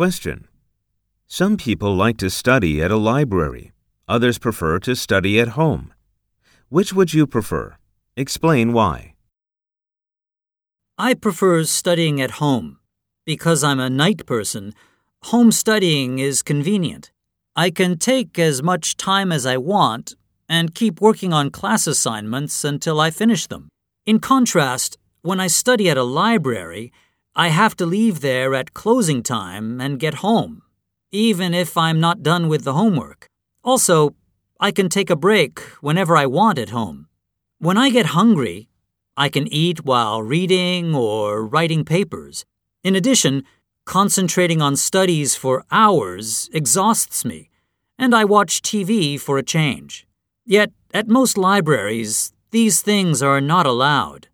Question. Some people like to study at a library. Others prefer to study at home. Which would you prefer? Explain why. I prefer studying at home. Because I'm a night person, home studying is convenient. I can take as much time as I want and keep working on class assignments until I finish them. In contrast, when I study at a library, I have to leave there at closing time and get home, even if I'm not done with the homework. Also, I can take a break whenever I want at home. When I get hungry, I can eat while reading or writing papers. In addition, concentrating on studies for hours exhausts me, and I watch TV for a change. Yet, at most libraries, these things are not allowed.